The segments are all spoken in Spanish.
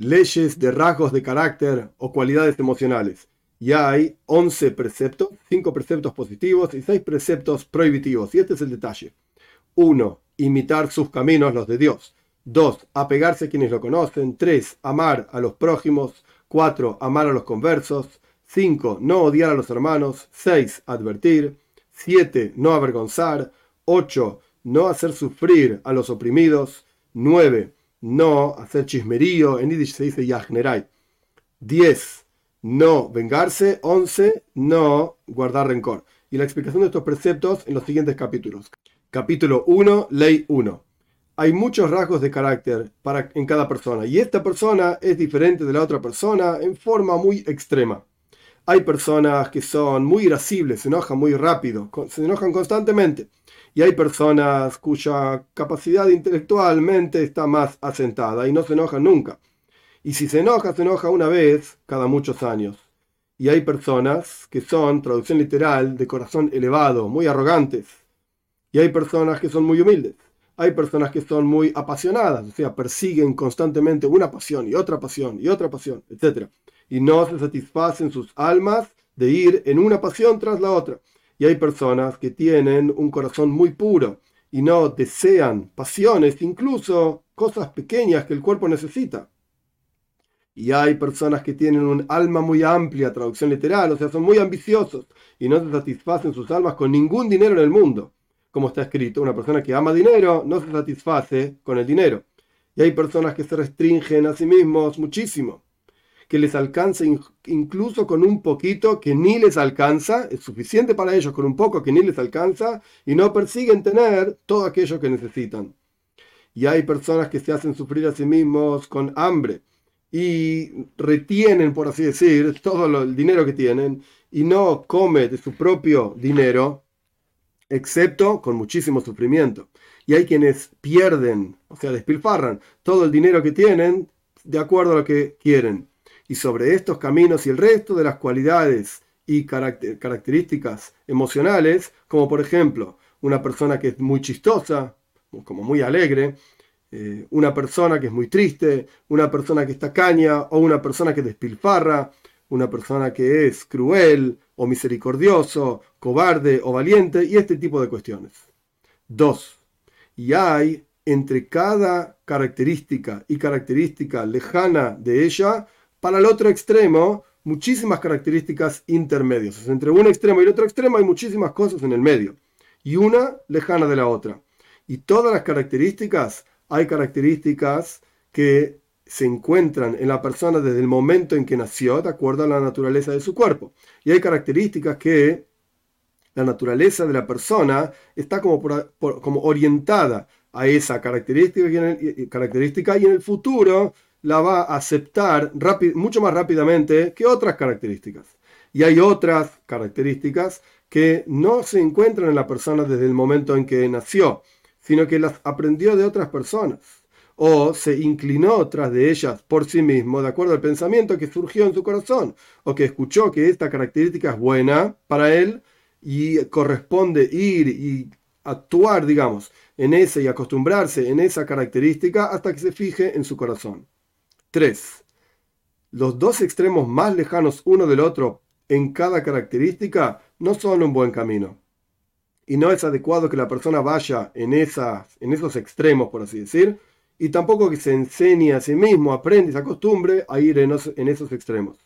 leyes de rasgos de carácter o cualidades emocionales. Y hay 11 preceptos, 5 preceptos positivos y 6 preceptos prohibitivos. Y este es el detalle. 1. Imitar sus caminos, los de Dios. 2. Apegarse a quienes lo conocen. 3. Amar a los prójimos. 4. Amar a los conversos. 5. No odiar a los hermanos. 6. Advertir. 7. No avergonzar. 8. No hacer sufrir a los oprimidos. 9 no hacer chismerío, en Yiddish se dice yajnerai. 10. No vengarse. 11. No guardar rencor. Y la explicación de estos preceptos en los siguientes capítulos. Capítulo 1, Ley 1. Hay muchos rasgos de carácter para, en cada persona y esta persona es diferente de la otra persona en forma muy extrema. Hay personas que son muy irascibles, se enojan muy rápido, se enojan constantemente y hay personas cuya capacidad intelectualmente está más asentada y no se enojan nunca. Y si se enoja, se enoja una vez cada muchos años. Y hay personas que son, traducción literal, de corazón elevado, muy arrogantes. Y hay personas que son muy humildes. Hay personas que son muy apasionadas, o sea, persiguen constantemente una pasión y otra pasión y otra pasión, etc. Y no se satisfacen sus almas de ir en una pasión tras la otra. Y hay personas que tienen un corazón muy puro y no desean pasiones, incluso cosas pequeñas que el cuerpo necesita. Y hay personas que tienen un alma muy amplia, traducción literal, o sea, son muy ambiciosos y no se satisfacen sus almas con ningún dinero en el mundo. Como está escrito, una persona que ama dinero no se satisface con el dinero. Y hay personas que se restringen a sí mismos muchísimo que les alcance incluso con un poquito que ni les alcanza, es suficiente para ellos con un poco que ni les alcanza, y no persiguen tener todo aquello que necesitan. Y hay personas que se hacen sufrir a sí mismos con hambre y retienen, por así decir, todo el dinero que tienen y no come de su propio dinero, excepto con muchísimo sufrimiento. Y hay quienes pierden, o sea, despilfarran todo el dinero que tienen de acuerdo a lo que quieren y sobre estos caminos y el resto de las cualidades y características emocionales, como por ejemplo una persona que es muy chistosa, como muy alegre, eh, una persona que es muy triste, una persona que está caña o una persona que despilfarra, una persona que es cruel o misericordioso, cobarde o valiente y este tipo de cuestiones. Dos. Y hay entre cada característica y característica lejana de ella para el otro extremo, muchísimas características intermedias. entre un extremo y el otro extremo hay muchísimas cosas en el medio. Y una lejana de la otra. Y todas las características, hay características que se encuentran en la persona desde el momento en que nació, de acuerdo a la naturaleza de su cuerpo. Y hay características que la naturaleza de la persona está como, orientada a esa característica característica y en el futuro la va a aceptar mucho más rápidamente que otras características. Y hay otras características que no se encuentran en la persona desde el momento en que nació, sino que las aprendió de otras personas o se inclinó tras de ellas por sí mismo, de acuerdo al pensamiento que surgió en su corazón, o que escuchó que esta característica es buena para él y corresponde ir y actuar, digamos, en esa y acostumbrarse en esa característica hasta que se fije en su corazón. 3. Los dos extremos más lejanos uno del otro en cada característica no son un buen camino. Y no es adecuado que la persona vaya en, esas, en esos extremos, por así decir, y tampoco que se enseñe a sí mismo, aprenda y se acostumbre a ir en esos extremos.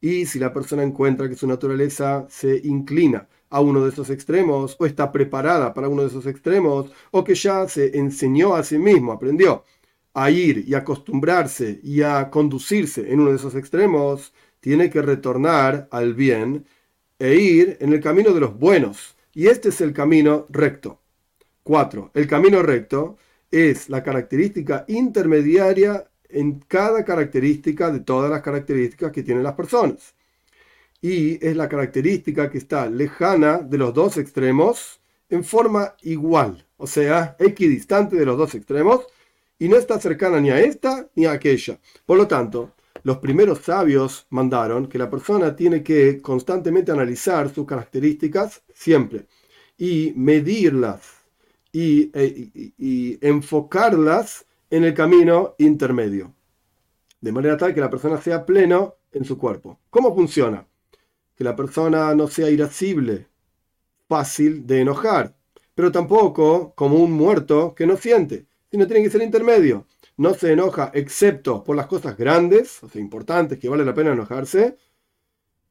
Y si la persona encuentra que su naturaleza se inclina a uno de esos extremos, o está preparada para uno de esos extremos, o que ya se enseñó a sí mismo, aprendió a ir y acostumbrarse y a conducirse en uno de esos extremos, tiene que retornar al bien e ir en el camino de los buenos. Y este es el camino recto. 4. El camino recto es la característica intermediaria en cada característica de todas las características que tienen las personas. Y es la característica que está lejana de los dos extremos en forma igual, o sea, equidistante de los dos extremos, y no está cercana ni a esta ni a aquella. Por lo tanto, los primeros sabios mandaron que la persona tiene que constantemente analizar sus características siempre y medirlas y, e, y enfocarlas en el camino intermedio. de manera tal que la persona sea pleno en su cuerpo. ¿Cómo funciona? Que la persona no sea irascible, fácil de enojar, pero tampoco como un muerto que no siente, sino tiene que ser intermedio. No se enoja excepto por las cosas grandes, o sea, importantes, que vale la pena enojarse,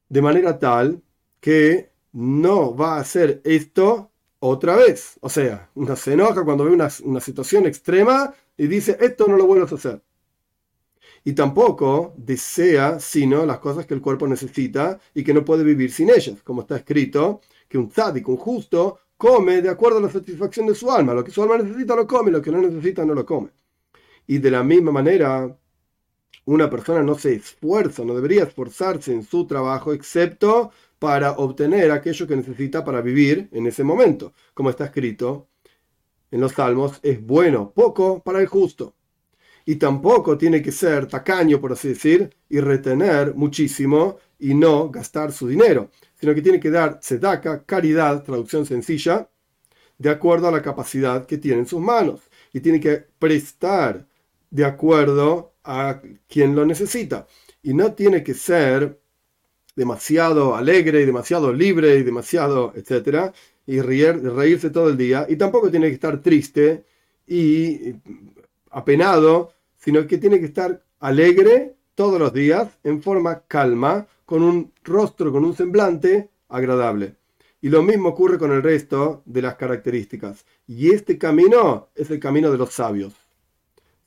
de manera tal que no va a hacer esto otra vez. O sea, uno se enoja cuando ve una, una situación extrema y dice, esto no lo vuelvo a hacer y tampoco desea sino las cosas que el cuerpo necesita y que no puede vivir sin ellas, como está escrito, que un tzadik, un justo, come de acuerdo a la satisfacción de su alma, lo que su alma necesita lo come, lo que no necesita no lo come. Y de la misma manera, una persona no se esfuerza, no debería esforzarse en su trabajo, excepto para obtener aquello que necesita para vivir en ese momento. Como está escrito en los Salmos, es bueno poco para el justo y tampoco tiene que ser tacaño, por así decir, y retener muchísimo y no gastar su dinero, sino que tiene que dar tzedaka, caridad, traducción sencilla, de acuerdo a la capacidad que tiene en sus manos, y tiene que prestar de acuerdo a quien lo necesita, y no tiene que ser demasiado alegre y demasiado libre y demasiado, etcétera, y reírse todo el día, y tampoco tiene que estar triste y apenado sino que tiene que estar alegre todos los días, en forma calma, con un rostro, con un semblante agradable. Y lo mismo ocurre con el resto de las características. Y este camino es el camino de los sabios.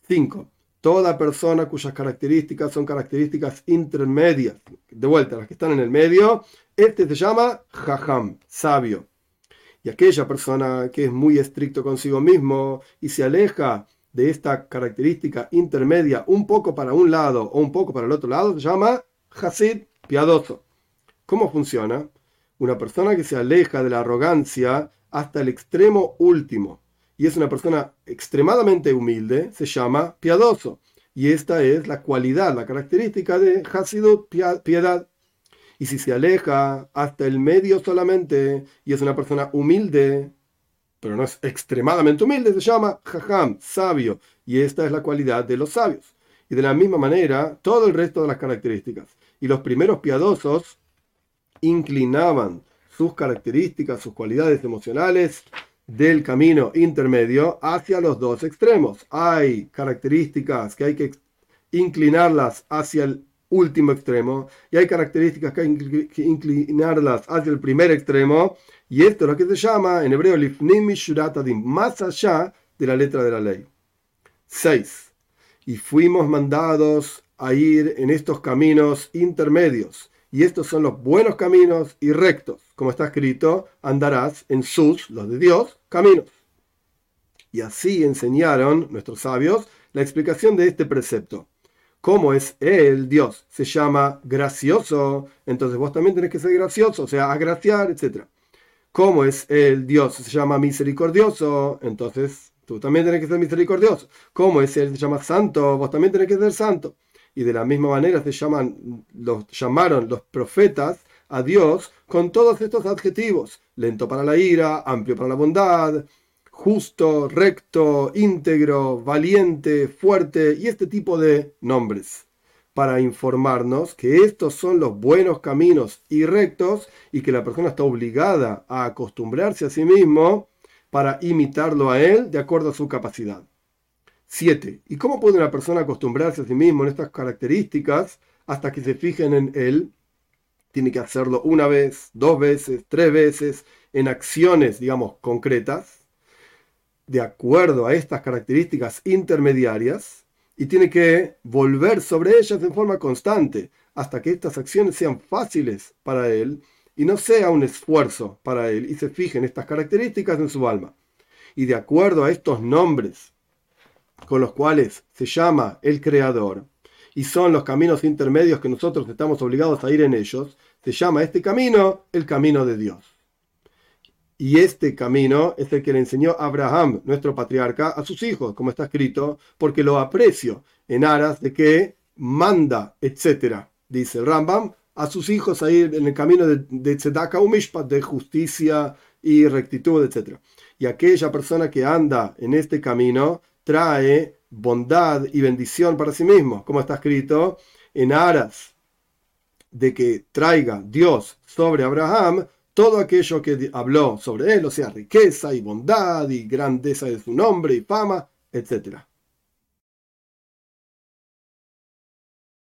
5. Toda persona cuyas características son características intermedias, de vuelta, las que están en el medio, este se llama jajam, sabio. Y aquella persona que es muy estricto consigo mismo y se aleja de esta característica intermedia un poco para un lado o un poco para el otro lado se llama Hasid piadoso. ¿Cómo funciona? Una persona que se aleja de la arrogancia hasta el extremo último y es una persona extremadamente humilde se llama piadoso. Y esta es la cualidad, la característica de Hasidut, piedad. Y si se aleja hasta el medio solamente y es una persona humilde, pero no es extremadamente humilde, se llama jajam, sabio, y esta es la cualidad de los sabios. Y de la misma manera, todo el resto de las características. Y los primeros piadosos inclinaban sus características, sus cualidades emocionales del camino intermedio hacia los dos extremos. Hay características que hay que inclinarlas hacia el último extremo y hay características que hay que inclinarlas hacia el primer extremo y esto es lo que se llama en hebreo lifnim más allá de la letra de la ley. 6. Y fuimos mandados a ir en estos caminos intermedios y estos son los buenos caminos y rectos, como está escrito, andarás en sus, los de Dios, caminos. Y así enseñaron nuestros sabios la explicación de este precepto cómo es el Dios, se llama gracioso, entonces vos también tenés que ser gracioso, o sea, agraciar, etc. ¿Cómo es el Dios? Se llama misericordioso, entonces tú también tenés que ser misericordioso. ¿Cómo es él? Se llama santo, vos también tenés que ser santo. Y de la misma manera se llaman, los llamaron los profetas a Dios con todos estos adjetivos: lento para la ira, amplio para la bondad, justo, recto, íntegro, valiente, fuerte y este tipo de nombres para informarnos que estos son los buenos caminos y rectos y que la persona está obligada a acostumbrarse a sí mismo para imitarlo a él de acuerdo a su capacidad. 7. ¿Y cómo puede una persona acostumbrarse a sí mismo en estas características hasta que se fijen en él? Tiene que hacerlo una vez, dos veces, tres veces, en acciones, digamos, concretas de acuerdo a estas características intermediarias y tiene que volver sobre ellas en forma constante hasta que estas acciones sean fáciles para él y no sea un esfuerzo para él y se fijen estas características en su alma. Y de acuerdo a estos nombres con los cuales se llama el Creador, y son los caminos intermedios que nosotros estamos obligados a ir en ellos, se llama este camino el camino de Dios. Y este camino es el que le enseñó Abraham, nuestro patriarca, a sus hijos, como está escrito, porque lo aprecio en aras de que manda, etcétera, dice Rambam, a sus hijos a ir en el camino de, de tzedaka umishpat, de justicia y rectitud, etcétera. Y aquella persona que anda en este camino trae bondad y bendición para sí mismo, como está escrito en aras de que traiga Dios sobre Abraham todo aquello que habló sobre él, o sea, riqueza y bondad y grandeza de su nombre y fama, etc.